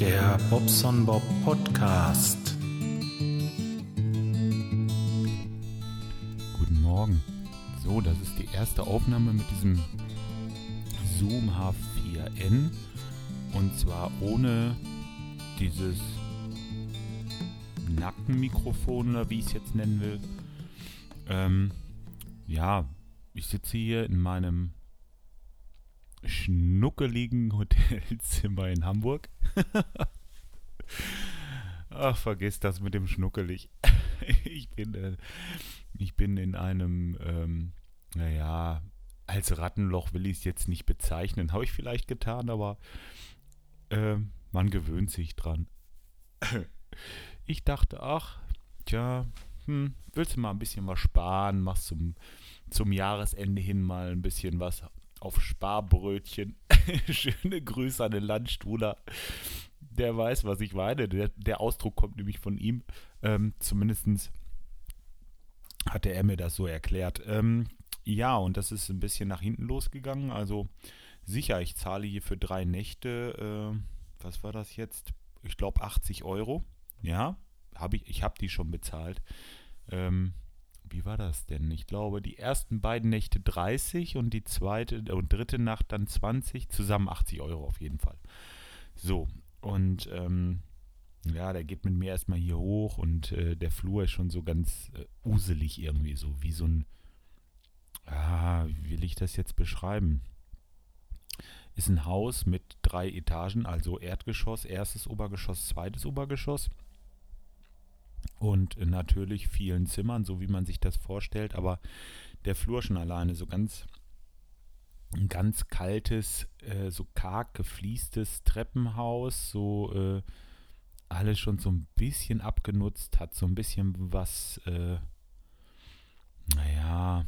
Der Bobson Bob Podcast. Guten Morgen. So, das ist die erste Aufnahme mit diesem Zoom H4n. Und zwar ohne dieses Nackenmikrofon oder wie ich es jetzt nennen will. Ähm, ja, ich sitze hier in meinem schnuckeligen Hotelzimmer in Hamburg. Ach, vergiss das mit dem schnuckelig. ich bin, äh, ich bin in einem, ähm, naja, als Rattenloch will ich es jetzt nicht bezeichnen. Habe ich vielleicht getan, aber äh, man gewöhnt sich dran. ich dachte, ach, tja, hm, willst du mal ein bisschen was sparen? Machst zum, zum Jahresende hin mal ein bisschen was auf Sparbrötchen. Schöne Grüße an den Landstuhler. Der weiß, was ich meine. Der, der Ausdruck kommt nämlich von ihm. Ähm, Zumindest hatte er mir das so erklärt. Ähm, ja, und das ist ein bisschen nach hinten losgegangen. Also sicher, ich zahle hier für drei Nächte, äh, was war das jetzt? Ich glaube 80 Euro. Ja, habe ich, ich habe die schon bezahlt. Ähm, wie war das denn? Ich glaube, die ersten beiden Nächte 30 und die zweite und dritte Nacht dann 20, zusammen 80 Euro auf jeden Fall. So, und ähm, ja, der geht mit mir erstmal hier hoch und äh, der Flur ist schon so ganz äh, uselig irgendwie, so wie so ein, ah, wie will ich das jetzt beschreiben? Ist ein Haus mit drei Etagen, also Erdgeschoss, erstes Obergeschoss, zweites Obergeschoss und natürlich vielen Zimmern, so wie man sich das vorstellt, aber der Flur schon alleine so ganz ein ganz kaltes, äh, so karg gefliestes Treppenhaus, so äh, alles schon so ein bisschen abgenutzt, hat so ein bisschen was, äh, naja,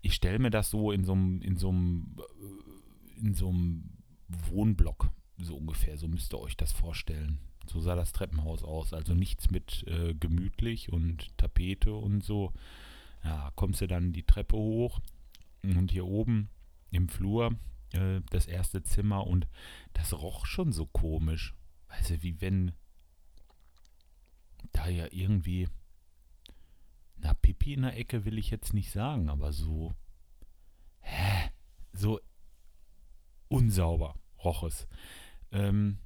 ich stelle mir das so in so einem, in so einem, äh, in so einem Wohnblock, so ungefähr, so müsst ihr euch das vorstellen. So sah das Treppenhaus aus. Also nichts mit äh, gemütlich und Tapete und so. Ja, kommst du dann die Treppe hoch und hier oben im Flur äh, das erste Zimmer und das roch schon so komisch. Weißt du, wie wenn da ja irgendwie, na, Pipi in der Ecke will ich jetzt nicht sagen, aber so, hä, so unsauber roch es. Ähm,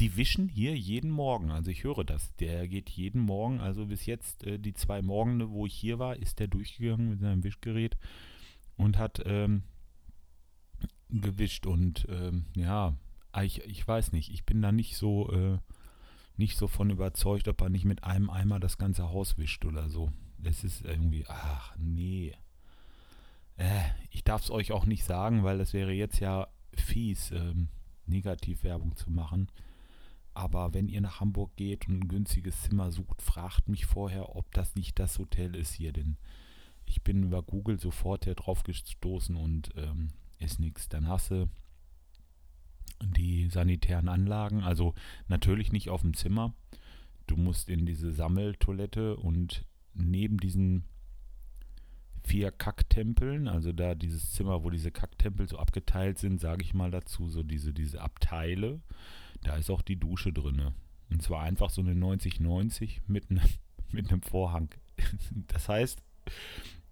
die wischen hier jeden Morgen. Also ich höre das. Der geht jeden Morgen, also bis jetzt äh, die zwei Morgende, wo ich hier war, ist der durchgegangen mit seinem Wischgerät und hat ähm, gewischt. Und ähm, ja, ich, ich weiß nicht, ich bin da nicht so, äh, nicht so von überzeugt, ob er nicht mit einem Eimer das ganze Haus wischt oder so. Das ist irgendwie, ach nee. Äh, ich darf es euch auch nicht sagen, weil das wäre jetzt ja fies, ähm, Negativwerbung zu machen. Aber wenn ihr nach Hamburg geht und ein günstiges Zimmer sucht, fragt mich vorher, ob das nicht das Hotel ist hier. Denn ich bin über Google sofort drauf gestoßen und ähm, ist nichts. Dann hasse die sanitären Anlagen. Also natürlich nicht auf dem Zimmer. Du musst in diese Sammeltoilette und neben diesen vier Kacktempeln, also da dieses Zimmer, wo diese Kacktempel so abgeteilt sind, sage ich mal dazu, so diese, diese Abteile da ist auch die Dusche drin. Und zwar einfach so eine 90-90 mit, ne, mit einem Vorhang. Das heißt,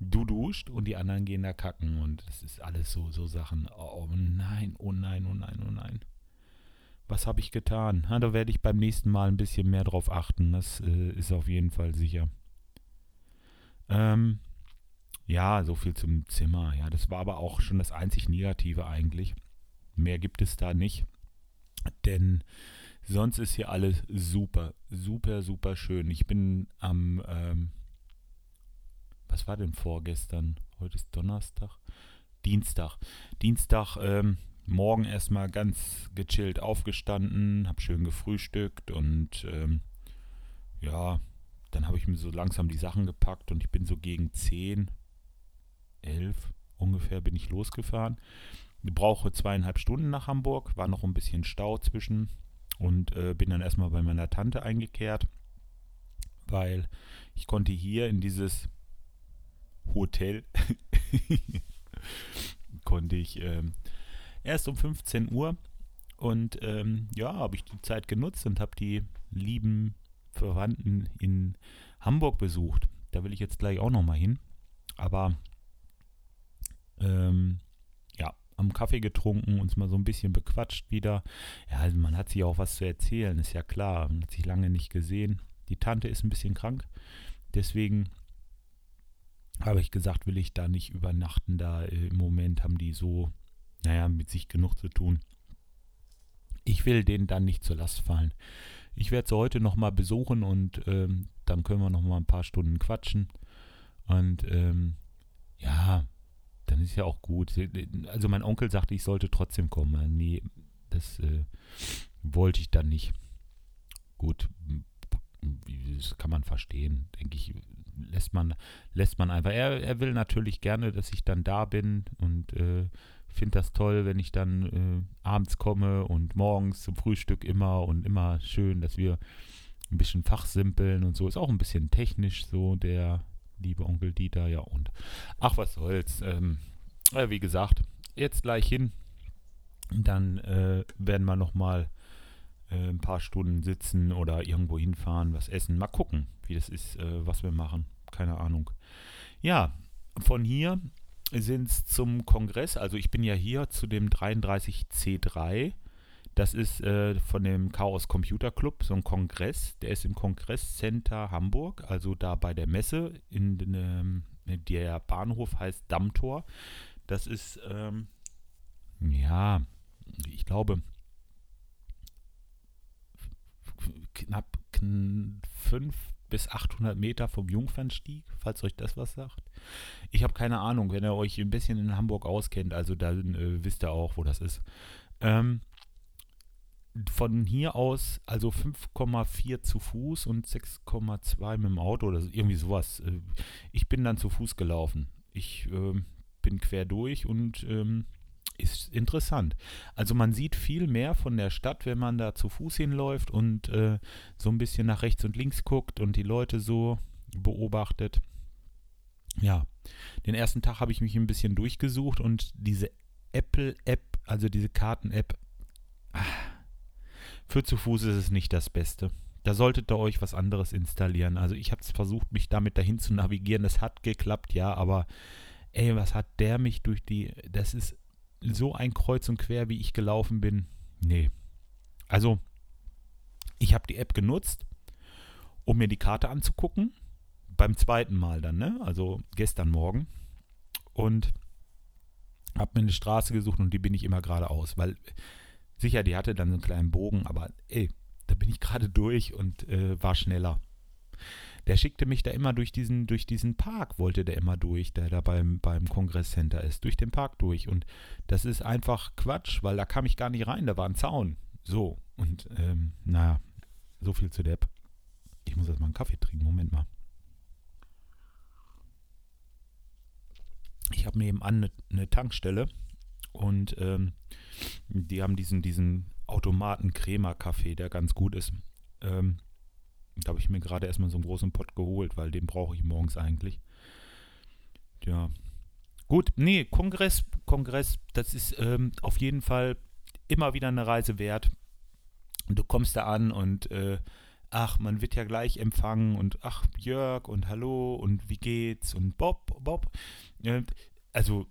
du duscht und die anderen gehen da kacken. Und es ist alles so, so Sachen. Oh nein, oh nein, oh nein, oh nein. Was habe ich getan? Na, da werde ich beim nächsten Mal ein bisschen mehr drauf achten. Das äh, ist auf jeden Fall sicher. Ähm, ja, so viel zum Zimmer. Ja, das war aber auch schon das einzig Negative eigentlich. Mehr gibt es da nicht. Denn sonst ist hier alles super, super, super schön. Ich bin am, ähm, was war denn vorgestern? Heute ist Donnerstag. Dienstag. Dienstag, ähm, morgen erstmal ganz gechillt aufgestanden, hab schön gefrühstückt und ähm, ja, dann habe ich mir so langsam die Sachen gepackt und ich bin so gegen 10, 11 ungefähr bin ich losgefahren. Ich brauche zweieinhalb Stunden nach Hamburg, war noch ein bisschen Stau zwischen und äh, bin dann erstmal bei meiner Tante eingekehrt, weil ich konnte hier in dieses Hotel konnte ich äh, erst um 15 Uhr Und ähm, ja, habe ich die Zeit genutzt und habe die lieben Verwandten in Hamburg besucht. Da will ich jetzt gleich auch nochmal hin. Aber ähm, ja, am Kaffee getrunken, uns mal so ein bisschen bequatscht wieder. Ja, also man hat sich auch was zu erzählen, ist ja klar. Man hat sich lange nicht gesehen. Die Tante ist ein bisschen krank. Deswegen habe ich gesagt, will ich da nicht übernachten. Da äh, im Moment haben die so, naja, mit sich genug zu tun. Ich will denen dann nicht zur Last fallen. Ich werde sie heute nochmal besuchen und ähm, dann können wir nochmal ein paar Stunden quatschen. Und ähm, ja, dann ist ja auch gut. Also mein Onkel sagte, ich sollte trotzdem kommen. Nee, das äh, wollte ich dann nicht. Gut, das kann man verstehen, denke ich. Lässt man, lässt man einfach. Er, er will natürlich gerne, dass ich dann da bin und äh, finde das toll, wenn ich dann äh, abends komme und morgens zum Frühstück immer und immer schön, dass wir ein bisschen fachsimpeln und so. Ist auch ein bisschen technisch so, der liebe Onkel Dieter, ja und ach, was soll's. Ähm, äh, wie gesagt, jetzt gleich hin. Dann äh, werden wir nochmal äh, ein paar Stunden sitzen oder irgendwo hinfahren, was essen. Mal gucken, wie das ist, äh, was wir machen. Keine Ahnung. Ja, von hier sind es zum Kongress. Also ich bin ja hier zu dem 33C3. Das ist äh, von dem Chaos Computer Club, so ein Kongress. Der ist im Kongresscenter Hamburg, also da bei der Messe. In, in, ähm, der Bahnhof heißt Dammtor. Das ist, ähm, ja, ich glaube, knapp fünf bis 800 Meter vom Jungfernstieg, falls euch das was sagt. Ich habe keine Ahnung, wenn ihr euch ein bisschen in Hamburg auskennt, also dann äh, wisst ihr auch, wo das ist. Ähm, von hier aus, also 5,4 zu Fuß und 6,2 mit dem Auto oder irgendwie sowas. Äh, ich bin dann zu Fuß gelaufen. Ich äh, bin quer durch und ähm, ist interessant. Also man sieht viel mehr von der Stadt, wenn man da zu Fuß hinläuft und äh, so ein bisschen nach rechts und links guckt und die Leute so beobachtet. Ja, den ersten Tag habe ich mich ein bisschen durchgesucht und diese Apple-App, also diese Karten-App, ah, für zu Fuß ist es nicht das Beste. Da solltet ihr euch was anderes installieren. Also ich habe versucht, mich damit dahin zu navigieren. Das hat geklappt, ja, aber ey, was hat der mich durch die. Das ist so ein Kreuz und Quer, wie ich gelaufen bin. Nee. Also, ich habe die App genutzt, um mir die Karte anzugucken. Beim zweiten Mal dann, ne? Also gestern Morgen. Und habe mir eine Straße gesucht und die bin ich immer geradeaus, weil sicher, die hatte dann so einen kleinen Bogen, aber ey, da bin ich gerade durch und äh, war schneller der schickte mich da immer durch diesen, durch diesen Park, wollte der immer durch, der da beim, beim Kongresscenter ist, durch den Park durch. Und das ist einfach Quatsch, weil da kam ich gar nicht rein, da war ein Zaun. So, und ähm, naja, so viel zu der App. Ich muss jetzt mal einen Kaffee trinken, Moment mal. Ich habe neben eine, eine Tankstelle und ähm, die haben diesen, diesen Automaten-Crema-Kaffee, der ganz gut ist. Ähm, da habe ich mir gerade erstmal so einen großen Pott geholt, weil den brauche ich morgens eigentlich. Ja. Gut, nee, Kongress, Kongress, das ist ähm, auf jeden Fall immer wieder eine Reise wert. Du kommst da an und äh, ach, man wird ja gleich empfangen und ach, Jörg und hallo und wie geht's und Bob, Bob. also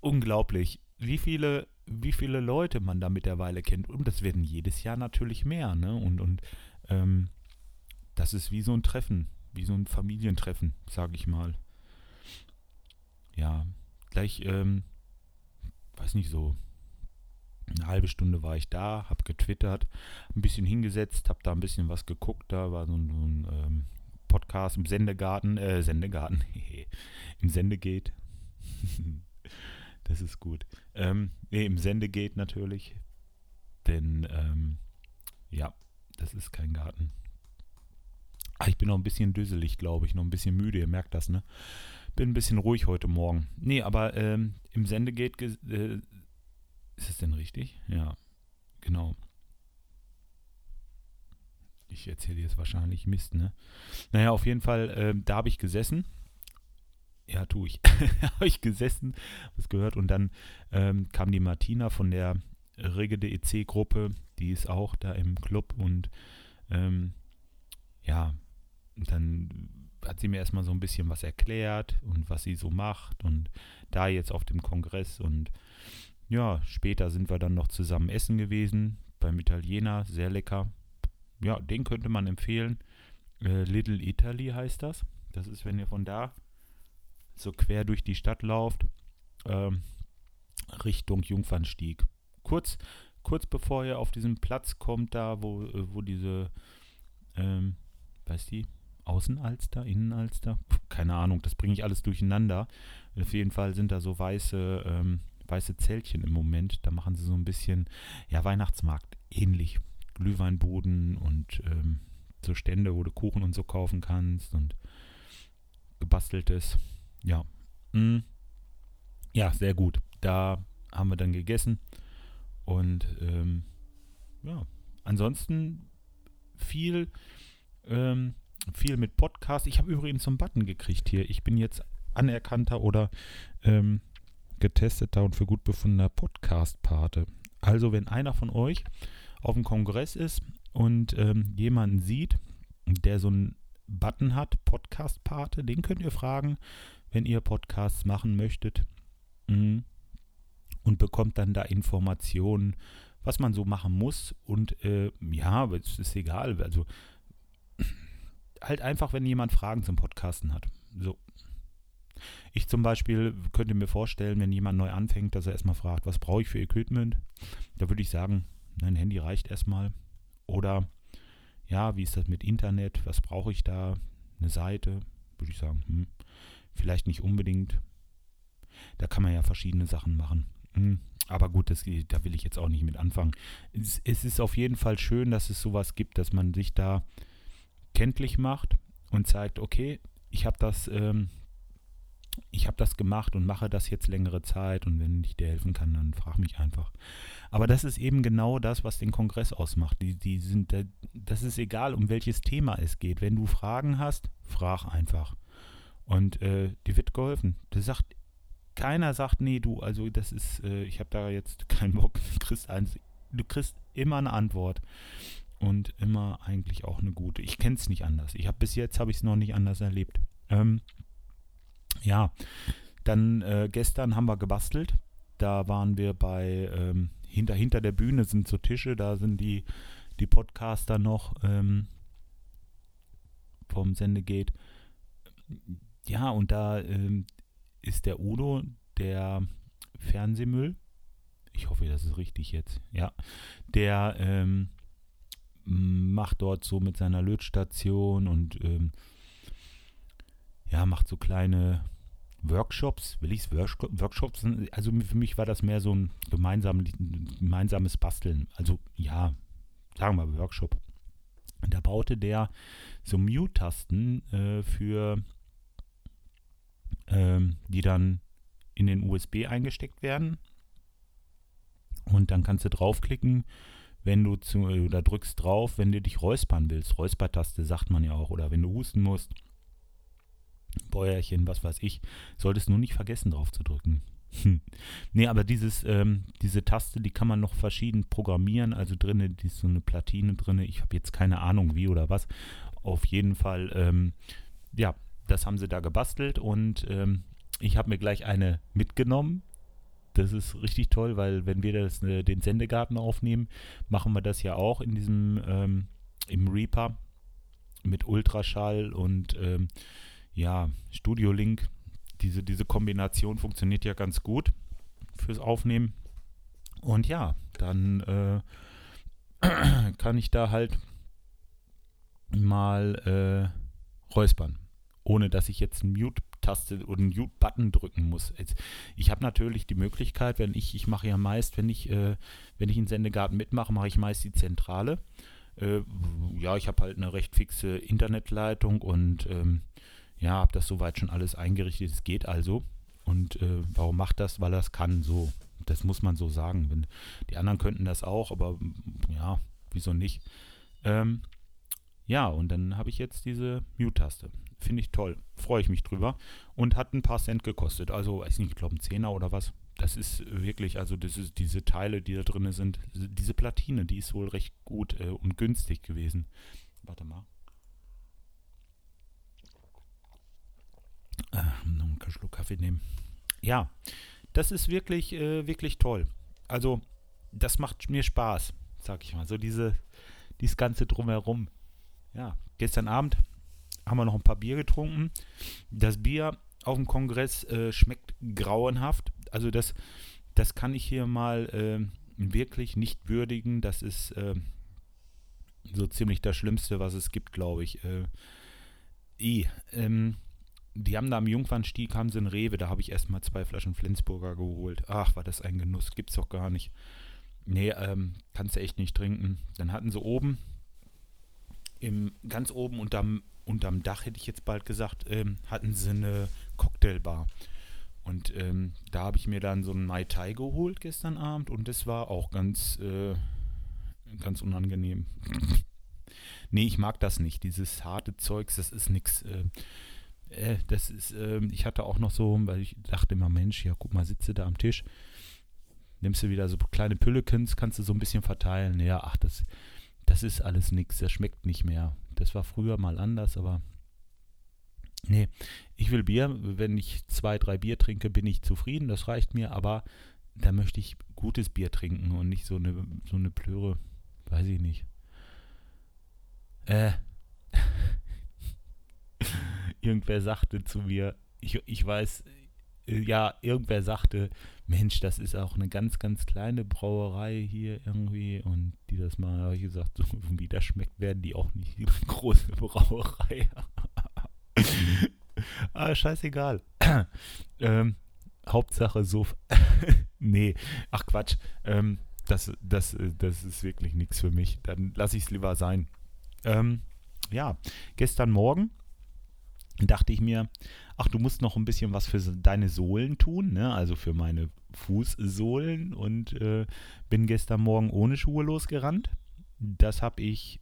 unglaublich, wie viele, wie viele Leute man da mittlerweile kennt. Und das werden jedes Jahr natürlich mehr, ne? Und, und ähm, das ist wie so ein Treffen, wie so ein Familientreffen, sage ich mal. Ja, gleich, ähm, weiß nicht so, eine halbe Stunde war ich da, habe getwittert, ein bisschen hingesetzt, habe da ein bisschen was geguckt. Da war so ein, so ein ähm, Podcast im Sendegarten, äh, Sendegarten, im Sendegate. das ist gut. Ähm, nee, im Sendegate natürlich. Denn, ähm, ja, das ist kein Garten. Ah, ich bin noch ein bisschen düsselig, glaube ich, noch ein bisschen müde, ihr merkt das, ne? Bin ein bisschen ruhig heute Morgen. Nee, aber ähm, im Sendegate, äh, ist es denn richtig? Ja, genau. Ich erzähle jetzt wahrscheinlich Mist, ne? Naja, auf jeden Fall, äh, da habe ich gesessen. Ja, tue ich. habe ich gesessen, was gehört und dann ähm, kam die Martina von der Rigede EC-Gruppe, die ist auch da im Club und ähm, ja, dann hat sie mir erstmal so ein bisschen was erklärt und was sie so macht und da jetzt auf dem Kongress und ja, später sind wir dann noch zusammen essen gewesen beim Italiener, sehr lecker. Ja, den könnte man empfehlen. Äh, Little Italy heißt das. Das ist, wenn ihr von da so quer durch die Stadt lauft, ähm, Richtung Jungfernstieg. Kurz, kurz bevor ihr auf diesen Platz kommt, da wo, äh, wo diese, ähm, weiß die, Außenalster, Innenalster, Puh, keine Ahnung, das bringe ich alles durcheinander. Auf jeden Fall sind da so weiße, ähm, weiße Zeltchen im Moment. Da machen sie so ein bisschen, ja, Weihnachtsmarkt ähnlich. Glühweinboden und ähm, so Stände, wo du Kuchen und so kaufen kannst und gebasteltes. Ja. Mm. Ja, sehr gut. Da haben wir dann gegessen. Und ähm, ja, ansonsten viel, ähm, viel mit Podcast. Ich habe übrigens so einen Button gekriegt hier. Ich bin jetzt anerkannter oder ähm, getesteter und für gut befundener Podcast-Pate. Also, wenn einer von euch auf dem Kongress ist und ähm, jemanden sieht, der so einen Button hat, Podcast-Pate, den könnt ihr fragen, wenn ihr Podcasts machen möchtet. Mhm. Und bekommt dann da Informationen, was man so machen muss. Und äh, ja, es ist egal. Also halt einfach, wenn jemand Fragen zum Podcasten hat. So. Ich zum Beispiel könnte mir vorstellen, wenn jemand neu anfängt, dass er erstmal fragt, was brauche ich für Equipment? Da würde ich sagen, ein Handy reicht erstmal. Oder ja, wie ist das mit Internet? Was brauche ich da? Eine Seite? Würde ich sagen, hm, vielleicht nicht unbedingt. Da kann man ja verschiedene Sachen machen. Hm, aber gut, das, da will ich jetzt auch nicht mit anfangen. Es, es ist auf jeden Fall schön, dass es sowas gibt, dass man sich da kenntlich macht und zeigt, okay, ich habe das, ähm, ich habe das gemacht und mache das jetzt längere Zeit und wenn ich dir helfen kann, dann frag mich einfach. Aber das ist eben genau das, was den Kongress ausmacht. Die, die sind, das ist egal, um welches Thema es geht. Wenn du Fragen hast, frag einfach. Und äh, dir wird geholfen. Das sagt keiner sagt, nee, du, also das ist, äh, ich habe da jetzt keinen Bock, du kriegst eins. Du kriegst immer eine Antwort und immer eigentlich auch eine gute. Ich kenne es nicht anders. Ich habe bis jetzt habe ich es noch nicht anders erlebt. Ähm, ja, dann äh, gestern haben wir gebastelt. Da waren wir bei ähm, hinter hinter der Bühne sind so Tische. Da sind die die Podcaster noch ähm, vom Sendegate. Ja, und da ähm, ist der Udo, der Fernsehmüll. Ich hoffe, das ist richtig jetzt. Ja, der ähm, macht dort so mit seiner Lötstation und ähm, ja, macht so kleine Workshops. Will ich es Workshops? Also für mich war das mehr so ein gemeinsam, gemeinsames Basteln. Also ja, sagen wir Workshop. da baute der so Mute-Tasten äh, für ähm, die dann in den USB eingesteckt werden. Und dann kannst du draufklicken, wenn du zu, oder drückst drauf, wenn du dich räuspern willst. Räuspertaste sagt man ja auch. Oder wenn du husten musst. Bäuerchen, was weiß ich. Solltest nur nicht vergessen, drauf zu drücken. Hm. Nee, aber dieses, ähm, diese Taste, die kann man noch verschieden programmieren. Also drinne, die ist so eine Platine drinne. Ich habe jetzt keine Ahnung, wie oder was. Auf jeden Fall, ähm, ja, das haben sie da gebastelt und ähm, ich habe mir gleich eine mitgenommen. Das ist richtig toll, weil wenn wir das, äh, den Sendegarten aufnehmen, machen wir das ja auch in diesem ähm, im Reaper mit Ultraschall und ähm, ja, Studio Link. Diese, diese Kombination funktioniert ja ganz gut fürs Aufnehmen. Und ja, dann äh, kann ich da halt mal äh, räuspern ohne dass ich jetzt eine Mute-Taste oder einen Mute-Button drücken muss. Ich habe natürlich die Möglichkeit, wenn ich, ich mache ja meist, wenn ich, äh, wenn ich einen Sendegarten mitmache, mache ich meist die Zentrale. Äh, ja, ich habe halt eine recht fixe Internetleitung und ähm, ja, habe das soweit schon alles eingerichtet. Es geht also. Und äh, warum macht das? Weil es kann. So, das muss man so sagen. Wenn, die anderen könnten das auch, aber ja, wieso nicht? Ähm, ja, und dann habe ich jetzt diese Mute-Taste. Finde ich toll. Freue ich mich drüber. Und hat ein paar Cent gekostet. Also, weiß nicht, ich glaube, ein Zehner oder was. das ist wirklich, also das ist, diese Teile, die da drin sind, diese Platine, die ist wohl recht gut äh, und günstig gewesen. Warte mal. Äh, noch einen Schluck Kaffee nehmen. Ja, das ist wirklich, äh, wirklich toll. Also, das macht mir Spaß, sag ich mal. So diese, dieses Ganze drumherum. Ja, gestern Abend haben wir noch ein paar Bier getrunken. Das Bier auf dem Kongress äh, schmeckt grauenhaft. Also das, das kann ich hier mal äh, wirklich nicht würdigen. Das ist äh, so ziemlich das Schlimmste, was es gibt, glaube ich. Äh, I, ähm, die haben da am Jungfernstieg, haben sie einen Rewe, da habe ich erstmal zwei Flaschen Flensburger geholt. Ach, war das ein Genuss, gibt's doch gar nicht. Nee, ähm, kannst du echt nicht trinken. Dann hatten sie oben, im, ganz oben unterm, unterm Dach, hätte ich jetzt bald gesagt, ähm, hatten sie eine Cocktailbar. Und ähm, da habe ich mir dann so einen Mai Tai geholt gestern Abend und das war auch ganz, äh, ganz unangenehm. nee, ich mag das nicht. Dieses harte Zeugs, das ist nichts. Äh, äh, das ist, äh, ich hatte auch noch so, weil ich dachte immer, Mensch, ja, guck mal, sitze da am Tisch, nimmst du wieder so kleine Püllekens, kannst du so ein bisschen verteilen. Ja, ach, das, das ist alles nichts, das schmeckt nicht mehr. Das war früher mal anders, aber nee, ich will Bier. Wenn ich zwei, drei Bier trinke, bin ich zufrieden, das reicht mir, aber da möchte ich gutes Bier trinken und nicht so eine, so eine Plöre, weiß ich nicht. Äh, irgendwer sagte zu mir, ich, ich weiß, äh, ja, irgendwer sagte, Mensch, das ist auch eine ganz, ganz kleine Brauerei hier irgendwie und die das mal, habe ich gesagt, so wie das schmeckt, werden die auch nicht eine große Brauerei. ah, scheißegal. ähm, Hauptsache so, nee, ach Quatsch, ähm, das, das, das ist wirklich nichts für mich. Dann lasse ich es lieber sein. Ähm, ja, gestern Morgen dachte ich mir, ach, du musst noch ein bisschen was für deine Sohlen tun, ne? also für meine Fußsohlen und äh, bin gestern Morgen ohne Schuhe losgerannt. Das habe ich,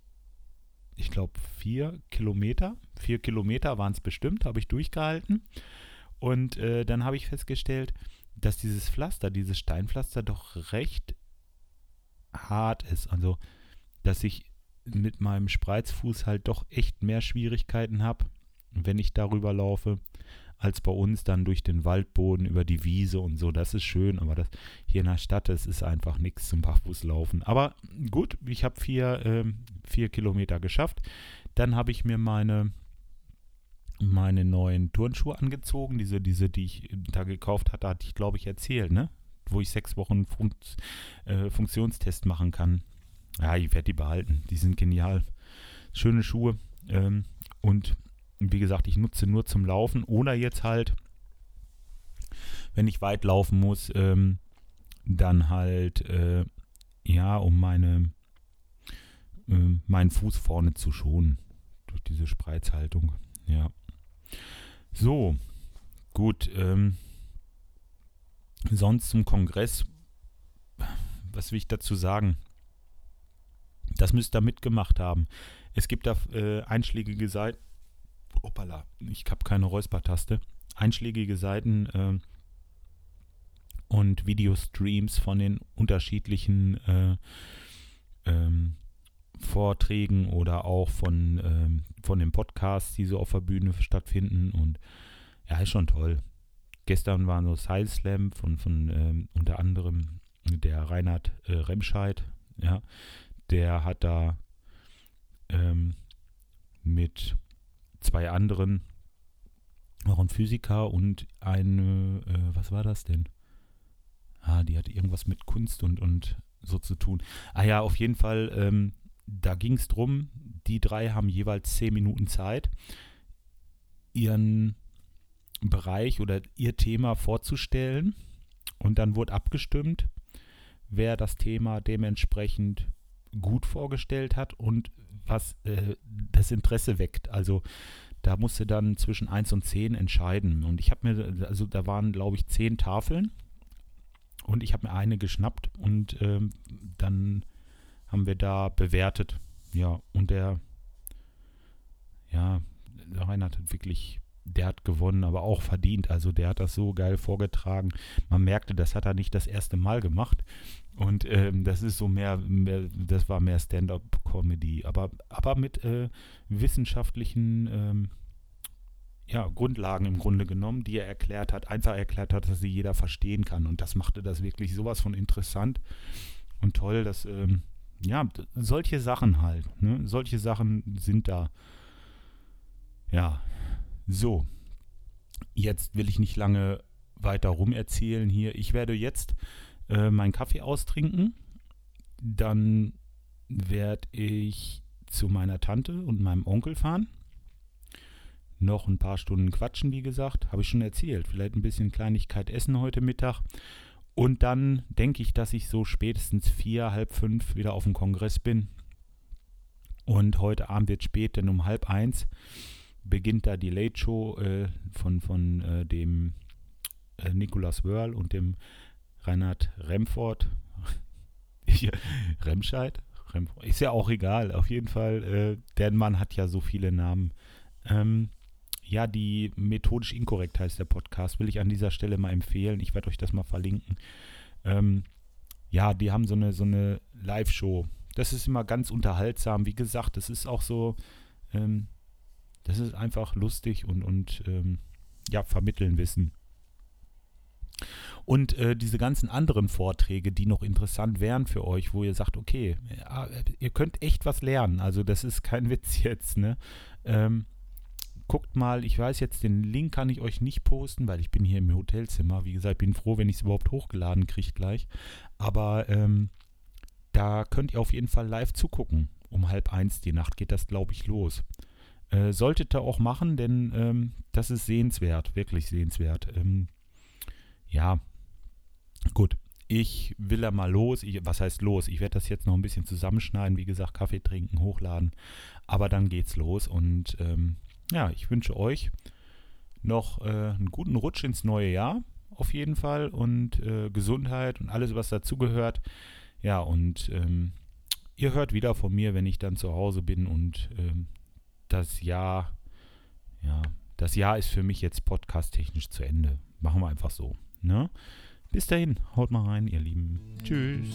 ich glaube, vier Kilometer, vier Kilometer waren es bestimmt, habe ich durchgehalten. Und äh, dann habe ich festgestellt, dass dieses Pflaster, dieses Steinpflaster doch recht hart ist. Also, dass ich mit meinem Spreizfuß halt doch echt mehr Schwierigkeiten habe, wenn ich darüber laufe, als bei uns dann durch den Waldboden über die Wiese und so. Das ist schön, aber das hier in der Stadt, das ist einfach nichts zum Bachfußlaufen. Aber gut, ich habe vier, äh, vier Kilometer geschafft. Dann habe ich mir meine, meine neuen Turnschuhe angezogen. Diese, diese, die ich da gekauft hatte, hatte ich, glaube ich, erzählt, ne? Wo ich sechs Wochen Fun äh, Funktionstest machen kann. Ja, ich werde die behalten. Die sind genial. Schöne Schuhe. Ähm, und wie gesagt, ich nutze nur zum Laufen oder jetzt halt, wenn ich weit laufen muss, ähm, dann halt, äh, ja, um meine, äh, meinen Fuß vorne zu schonen. Durch diese Spreizhaltung. Ja. So, gut. Ähm, sonst zum Kongress, was will ich dazu sagen? Das müsst ihr mitgemacht haben. Es gibt da äh, einschlägige Seiten opala, ich habe keine Räuspertaste, einschlägige Seiten äh, und Videostreams von den unterschiedlichen äh, ähm, Vorträgen oder auch von, ähm, von den Podcasts, die so auf der Bühne stattfinden. Und ja, ist schon toll. Gestern war so Side Slam von, von ähm, unter anderem der Reinhard äh, Remscheid, ja, der hat da ähm, mit zwei anderen, auch ein Physiker und eine, äh, was war das denn? Ah, die hatte irgendwas mit Kunst und, und so zu tun. Ah ja, auf jeden Fall, ähm, da ging es drum, die drei haben jeweils zehn Minuten Zeit, ihren Bereich oder ihr Thema vorzustellen. Und dann wurde abgestimmt, wer das Thema dementsprechend gut vorgestellt hat und was äh, das Interesse weckt. Also da musste dann zwischen 1 und 10 entscheiden. Und ich habe mir, also da waren, glaube ich, 10 Tafeln. Und ich habe mir eine geschnappt und ähm, dann haben wir da bewertet. Ja, und der, ja, der Reinhard hat wirklich der hat gewonnen, aber auch verdient. Also der hat das so geil vorgetragen. Man merkte, das hat er nicht das erste Mal gemacht. Und ähm, das ist so mehr, mehr das war mehr Stand-up-Comedy, aber, aber mit äh, wissenschaftlichen ähm, ja, Grundlagen im Grunde genommen, die er erklärt hat, einfach erklärt hat, dass sie jeder verstehen kann. Und das machte das wirklich sowas von interessant und toll, dass, ähm, ja, solche Sachen halt, ne? solche Sachen sind da. Ja, so. Jetzt will ich nicht lange weiter rum erzählen hier. Ich werde jetzt äh, meinen Kaffee austrinken. Dann werde ich zu meiner Tante und meinem Onkel fahren. Noch ein paar Stunden quatschen, wie gesagt. Habe ich schon erzählt. Vielleicht ein bisschen Kleinigkeit essen heute Mittag. Und dann denke ich, dass ich so spätestens vier, halb fünf wieder auf dem Kongress bin. Und heute Abend wird spät, denn um halb eins beginnt da die Late Show äh, von, von äh, dem äh, Nicolas Wörl und dem Reinhard Remford. Remscheid? Remford. Ist ja auch egal. Auf jeden Fall, äh, der Mann hat ja so viele Namen. Ähm, ja, die methodisch inkorrekt heißt der Podcast, will ich an dieser Stelle mal empfehlen. Ich werde euch das mal verlinken. Ähm, ja, die haben so eine, so eine Live-Show. Das ist immer ganz unterhaltsam. Wie gesagt, das ist auch so, ähm, das ist einfach lustig und, und ähm, ja, vermitteln Wissen. Und äh, diese ganzen anderen Vorträge, die noch interessant wären für euch, wo ihr sagt, okay, ja, ihr könnt echt was lernen. Also das ist kein Witz jetzt, ne? Ähm, guckt mal, ich weiß jetzt, den Link kann ich euch nicht posten, weil ich bin hier im Hotelzimmer. Wie gesagt, bin froh, wenn ich es überhaupt hochgeladen kriege gleich. Aber ähm, da könnt ihr auf jeden Fall live zugucken. Um halb eins die Nacht geht das, glaube ich, los. Äh, solltet ihr auch machen, denn ähm, das ist sehenswert, wirklich sehenswert. Ähm, ja, gut. Ich will da mal los. Ich, was heißt los? Ich werde das jetzt noch ein bisschen zusammenschneiden. Wie gesagt, Kaffee trinken, hochladen. Aber dann geht's los. Und ähm, ja, ich wünsche euch noch äh, einen guten Rutsch ins neue Jahr. Auf jeden Fall. Und äh, Gesundheit und alles, was dazugehört. Ja, und ähm, ihr hört wieder von mir, wenn ich dann zu Hause bin und ähm, das Jahr, ja, das Jahr ist für mich jetzt podcast-technisch zu Ende. Machen wir einfach so. Ne? Bis dahin, haut mal rein, ihr Lieben. Tschüss.